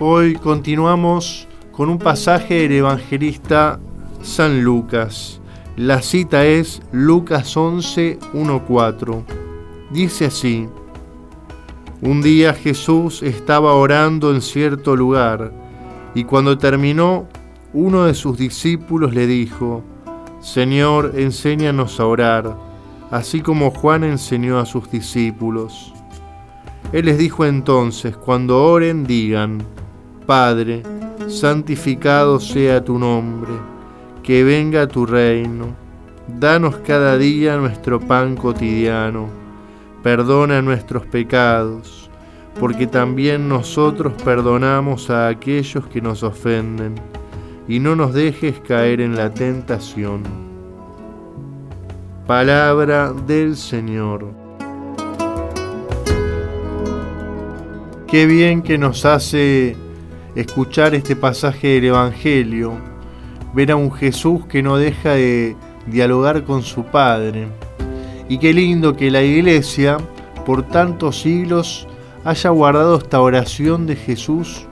Hoy continuamos con un pasaje del evangelista San Lucas. La cita es Lucas 11, 4. Dice así, un día Jesús estaba orando en cierto lugar y cuando terminó, uno de sus discípulos le dijo, Señor, enséñanos a orar, así como Juan enseñó a sus discípulos. Él les dijo entonces, cuando oren, digan, Padre, santificado sea tu nombre, que venga tu reino, danos cada día nuestro pan cotidiano Perdona nuestros pecados, porque también nosotros perdonamos a aquellos que nos ofenden, y no nos dejes caer en la tentación. Palabra del Señor. Qué bien que nos hace escuchar este pasaje del Evangelio, ver a un Jesús que no deja de dialogar con su Padre y qué lindo que la iglesia por tantos siglos haya guardado esta oración de Jesús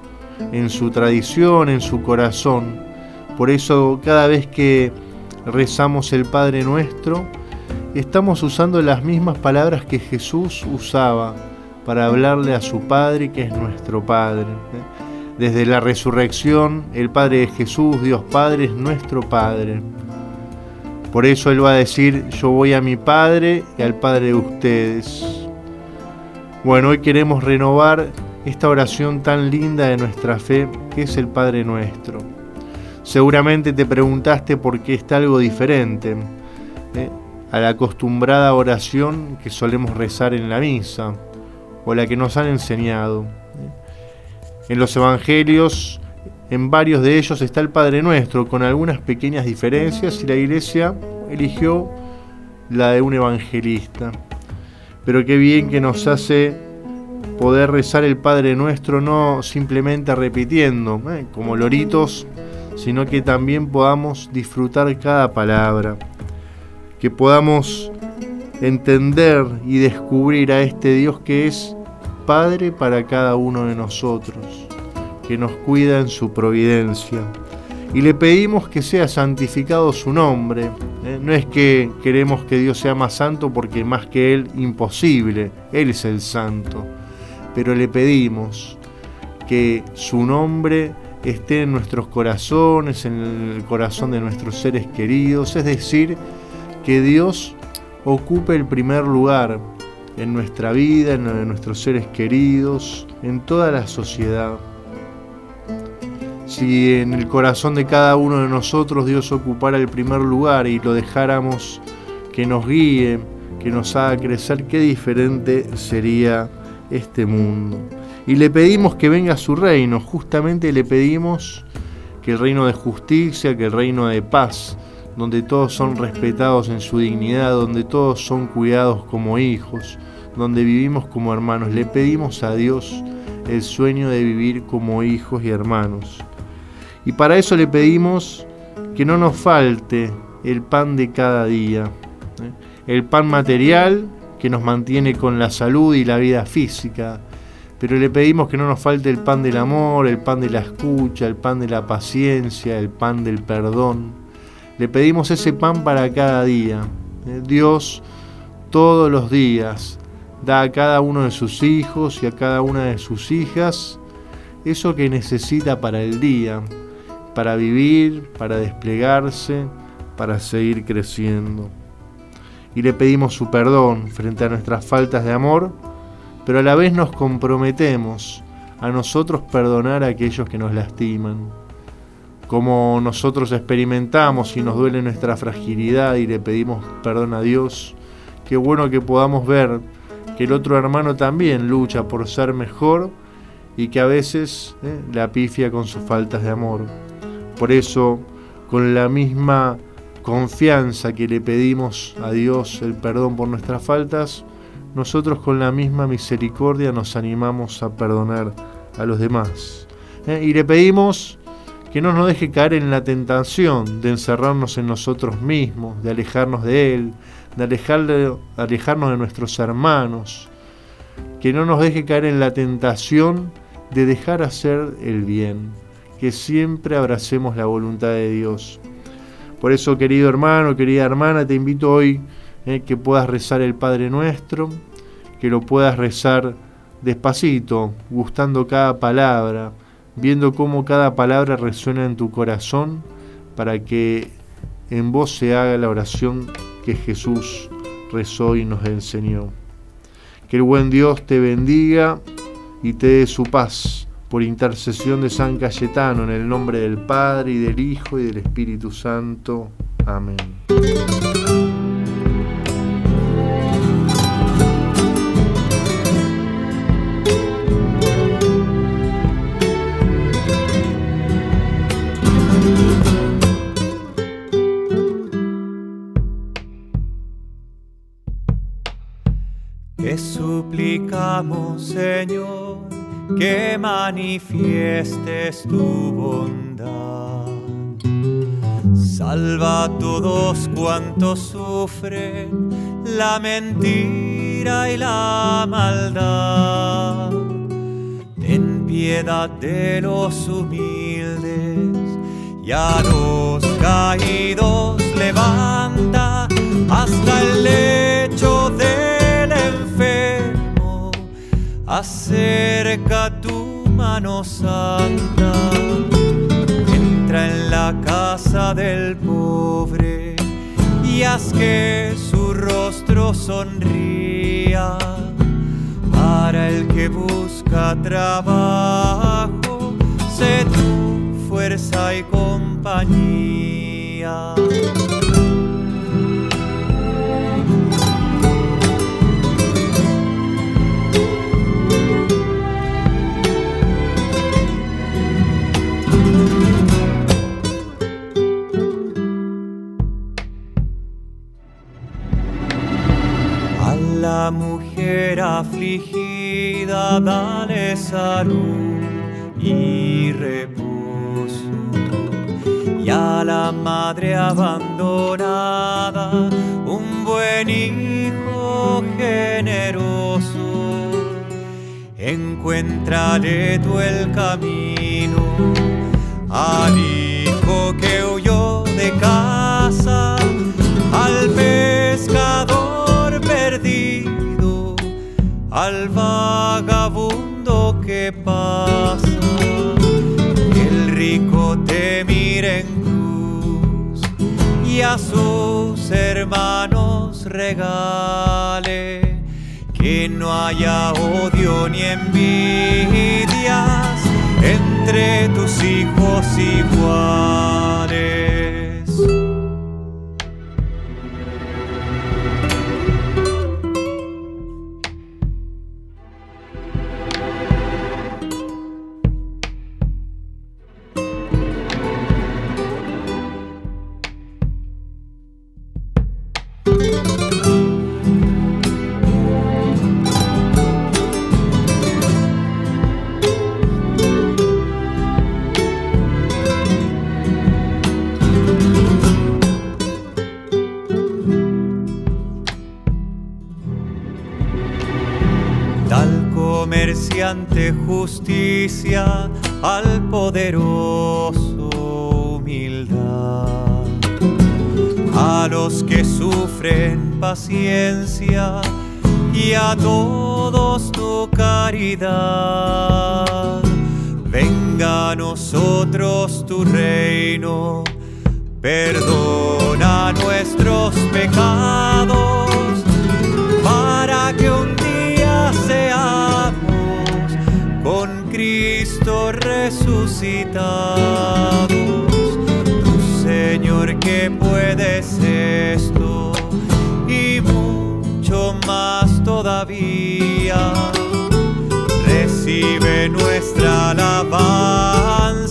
en su tradición, en su corazón. Por eso cada vez que rezamos el Padre nuestro, estamos usando las mismas palabras que Jesús usaba para hablarle a su Padre que es nuestro Padre. Desde la resurrección, el Padre de Jesús, Dios Padre, es nuestro Padre. Por eso Él va a decir, yo voy a mi Padre y al Padre de ustedes. Bueno, hoy queremos renovar esta oración tan linda de nuestra fe, que es el Padre nuestro. Seguramente te preguntaste por qué está algo diferente ¿eh? a la acostumbrada oración que solemos rezar en la misa o la que nos han enseñado. En los evangelios en varios de ellos está el Padre Nuestro, con algunas pequeñas diferencias, y la iglesia eligió la de un evangelista. Pero qué bien que nos hace poder rezar el Padre Nuestro no simplemente repitiendo, ¿eh? como loritos, sino que también podamos disfrutar cada palabra, que podamos entender y descubrir a este Dios que es Padre para cada uno de nosotros que nos cuida en su providencia. Y le pedimos que sea santificado su nombre. ¿eh? No es que queremos que Dios sea más santo porque más que Él imposible, Él es el santo. Pero le pedimos que su nombre esté en nuestros corazones, en el corazón de nuestros seres queridos, es decir, que Dios ocupe el primer lugar en nuestra vida, en nuestros seres queridos, en toda la sociedad si en el corazón de cada uno de nosotros Dios ocupara el primer lugar y lo dejáramos que nos guíe, que nos haga crecer, qué diferente sería este mundo. Y le pedimos que venga su reino, justamente le pedimos que el reino de justicia, que el reino de paz, donde todos son respetados en su dignidad, donde todos son cuidados como hijos, donde vivimos como hermanos. Le pedimos a Dios el sueño de vivir como hijos y hermanos. Y para eso le pedimos que no nos falte el pan de cada día, ¿eh? el pan material que nos mantiene con la salud y la vida física, pero le pedimos que no nos falte el pan del amor, el pan de la escucha, el pan de la paciencia, el pan del perdón. Le pedimos ese pan para cada día. ¿eh? Dios todos los días da a cada uno de sus hijos y a cada una de sus hijas eso que necesita para el día, para vivir, para desplegarse, para seguir creciendo. Y le pedimos su perdón frente a nuestras faltas de amor, pero a la vez nos comprometemos a nosotros perdonar a aquellos que nos lastiman. Como nosotros experimentamos y nos duele nuestra fragilidad y le pedimos perdón a Dios, qué bueno que podamos ver que el otro hermano también lucha por ser mejor y que a veces eh, la pifia con sus faltas de amor. Por eso, con la misma confianza que le pedimos a Dios el perdón por nuestras faltas, nosotros con la misma misericordia nos animamos a perdonar a los demás. ¿eh? Y le pedimos que no nos deje caer en la tentación de encerrarnos en nosotros mismos, de alejarnos de Él, de alejarnos de nuestros hermanos, que no nos deje caer en la tentación de dejar hacer el bien, que siempre abracemos la voluntad de Dios. Por eso, querido hermano, querida hermana, te invito hoy eh, que puedas rezar el Padre Nuestro, que lo puedas rezar despacito, gustando cada palabra, viendo cómo cada palabra resuena en tu corazón, para que en vos se haga la oración que Jesús rezó y nos enseñó. Que el buen Dios te bendiga y te dé su paz por intercesión de San Cayetano, en el nombre del Padre y del Hijo y del Espíritu Santo. Amén. Suplicamos, Señor, que manifiestes tu bondad. Salva a todos cuantos sufren la mentira y la maldad. Ten piedad de los humildes y a los caídos levanta hasta el lecho del enfermo. Acerca tu mano santa, entra en la casa del pobre y haz que su rostro sonría. Para el que busca trabajo, sé tu fuerza y compañía. La mujer afligida dale salud y reposo. Y a la madre abandonada un buen hijo generoso. Encuéntrale tú el camino al hijo que huyó de casa, al vagabundo que pasa. El rico te mira en cruz y a sus hermanos regale que no haya odio ni envidias entre tus hijos iguales. Justicia al poderoso humildad. A los que sufren paciencia y a todos tu caridad. Venga a nosotros tu reino, perdona resucitados. Tu Señor que puedes esto y mucho más todavía. Recibe nuestra alabanza.